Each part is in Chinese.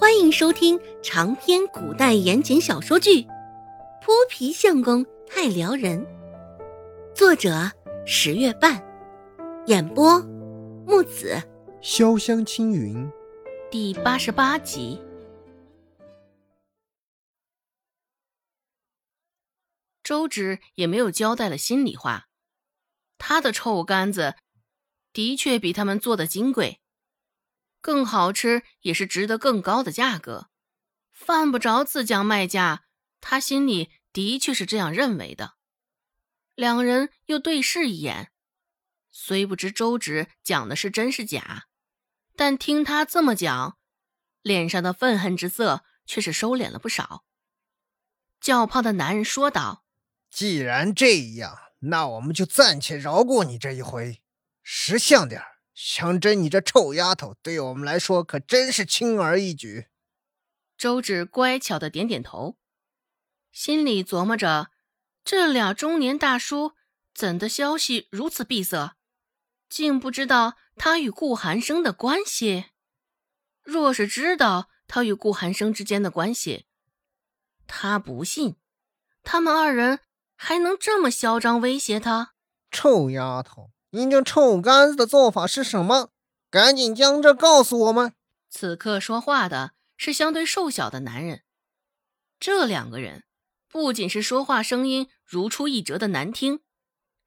欢迎收听长篇古代言情小说剧《泼皮相公太撩人》，作者十月半，演播木子潇湘青云，第八十八集。周芷也没有交代了心里话，他的臭干子的确比他们做的金贵。更好吃也是值得更高的价格，犯不着自降卖价。他心里的确是这样认为的。两人又对视一眼，虽不知周芷讲的是真是假，但听他这么讲，脸上的愤恨之色却是收敛了不少。较胖的男人说道：“既然这样，那我们就暂且饶过你这一回，识相点儿。”想真，你这臭丫头，对我们来说可真是轻而易举。周芷乖巧的点点头，心里琢磨着：这俩中年大叔怎的消息如此闭塞，竟不知道他与顾寒生的关系？若是知道他与顾寒生之间的关系，他不信他们二人还能这么嚣张威胁他。臭丫头！您这臭干子的做法是什么？赶紧将这告诉我们！此刻说话的是相对瘦小的男人。这两个人不仅是说话声音如出一辙的难听，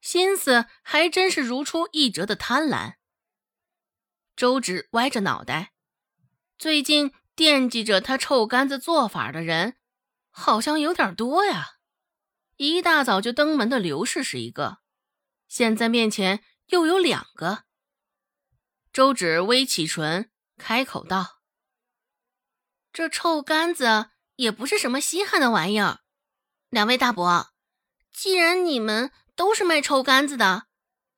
心思还真是如出一辙的贪婪。周芷歪着脑袋，最近惦记着他臭干子做法的人好像有点多呀。一大早就登门的刘氏是一个，现在面前。又有两个。周芷微起唇，开口道：“这臭干子也不是什么稀罕的玩意儿。两位大伯，既然你们都是卖臭干子的，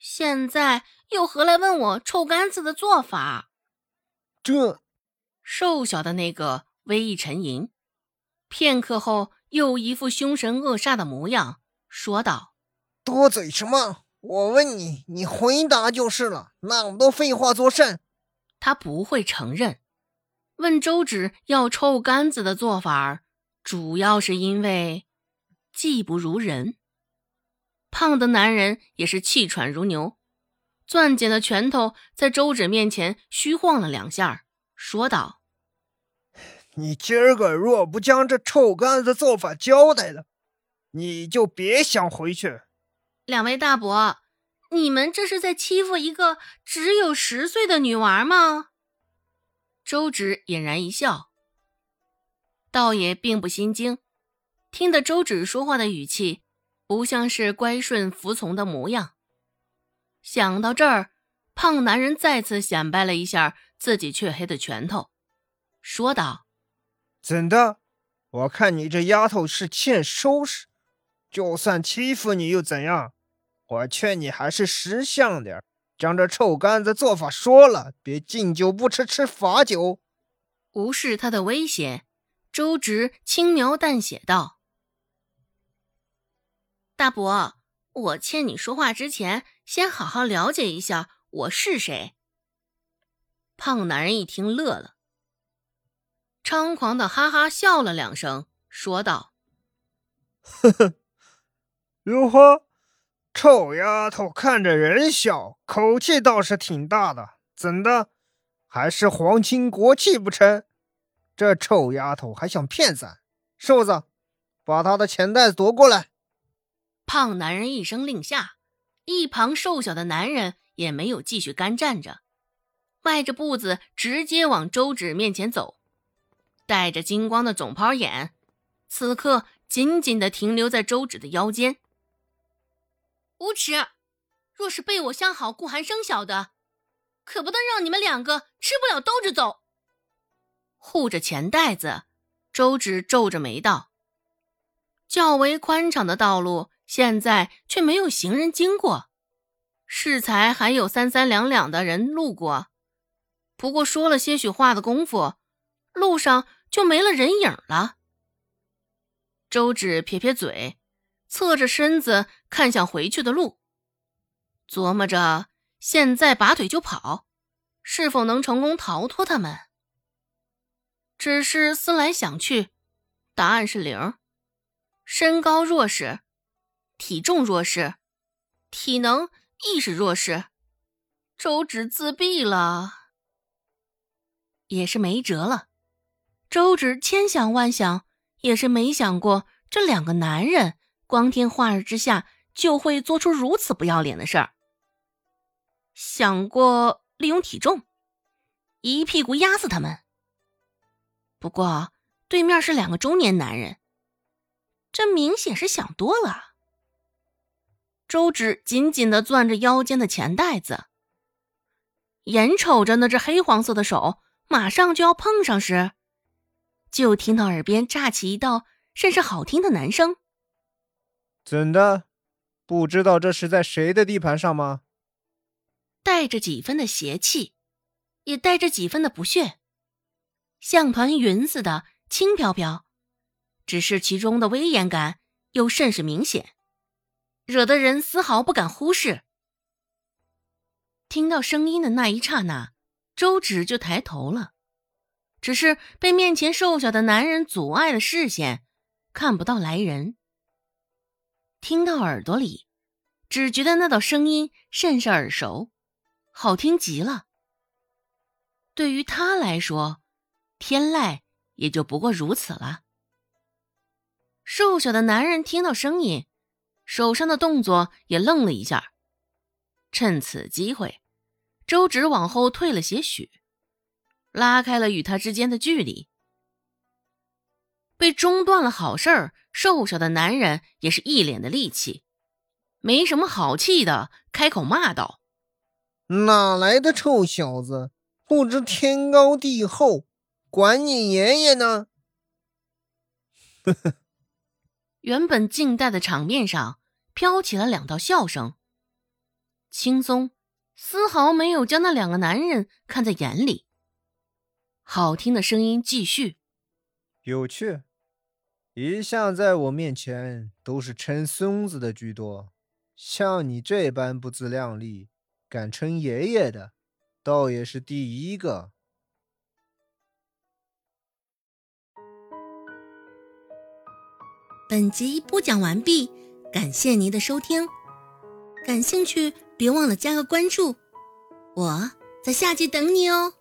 现在又何来问我臭干子的做法？”这瘦小的那个微一沉吟，片刻后又一副凶神恶煞的模样，说道：“多嘴什么？”我问你，你回答就是了。那么多废话做甚？他不会承认。问周芷要臭干子的做法，主要是因为技不如人。胖的男人也是气喘如牛，攥紧了拳头，在周芷面前虚晃了两下，说道：“你今儿个若不将这臭干子做法交代了，你就别想回去。”两位大伯，你们这是在欺负一个只有十岁的女娃吗？周芷俨然一笑，倒也并不心惊，听得周芷说话的语气不像是乖顺服从的模样。想到这儿，胖男人再次显摆了一下自己黢黑的拳头，说道：“怎的？我看你这丫头是欠收拾。”就算欺负你又怎样？我劝你还是识相点，将这臭干子做法说了，别敬酒不吃吃罚酒。无视他的威胁，周直轻描淡写道：“大伯，我欠你说话之前，先好好了解一下我是谁。”胖男人一听乐了，猖狂的哈哈笑了两声，说道：“呵呵。”如何，臭丫头看着人小，口气倒是挺大的，怎的，还是皇亲国戚不成？这臭丫头还想骗咱？瘦子，把她的钱袋子夺过来。胖男人一声令下，一旁瘦小的男人也没有继续干站着，迈着步子直接往周芷面前走，带着金光的总抛眼，此刻紧紧的停留在周芷的腰间。无耻！若是被我相好顾寒生晓得，可不能让你们两个吃不了兜着走。护着钱袋子，周芷皱着眉道：“较为宽敞的道路，现在却没有行人经过，适才还有三三两两的人路过。不过说了些许话的功夫，路上就没了人影了。”周芷撇撇嘴。侧着身子看向回去的路，琢磨着现在拔腿就跑，是否能成功逃脱他们。只是思来想去，答案是零。身高弱势，体重弱势，体能、意识弱势，周芷自闭了，也是没辙了。周芷千想万想，也是没想过这两个男人光天化日之下就会做出如此不要脸的事儿。想过利用体重，一屁股压死他们。不过对面是两个中年男人。这明显是想多了。周芷紧紧的攥着腰间的钱袋子，眼瞅着那只黑黄色的手马上就要碰上时，就听到耳边炸起一道甚是好听的男声：“怎的？不知道这是在谁的地盘上吗？”带着几分的邪气，也带着几分的不屑，像团云似的轻飘飘。只是其中的威严感又甚是明显，惹得人丝毫不敢忽视。听到声音的那一刹那，周芷就抬头了，只是被面前瘦小的男人阻碍了视线，看不到来人。听到耳朵里，只觉得那道声音甚是耳熟，好听极了。对于他来说，天籁也就不过如此了。瘦小的男人听到声音，手上的动作也愣了一下。趁此机会，周芷往后退了些许，拉开了与他之间的距离。被中断了好事儿，瘦小的男人也是一脸的戾气，没什么好气的，开口骂道：“哪来的臭小子，不知天高地厚，管你爷爷呢？”呵呵。原本静待的场面上飘起了两道笑声，轻松，丝毫没有将那两个男人看在眼里。好听的声音继续：“有趣，一向在我面前都是称孙子的居多，像你这般不自量力，敢称爷爷的，倒也是第一个。”本集播讲完毕，感谢您的收听。感兴趣，别忘了加个关注，我在下集等你哦。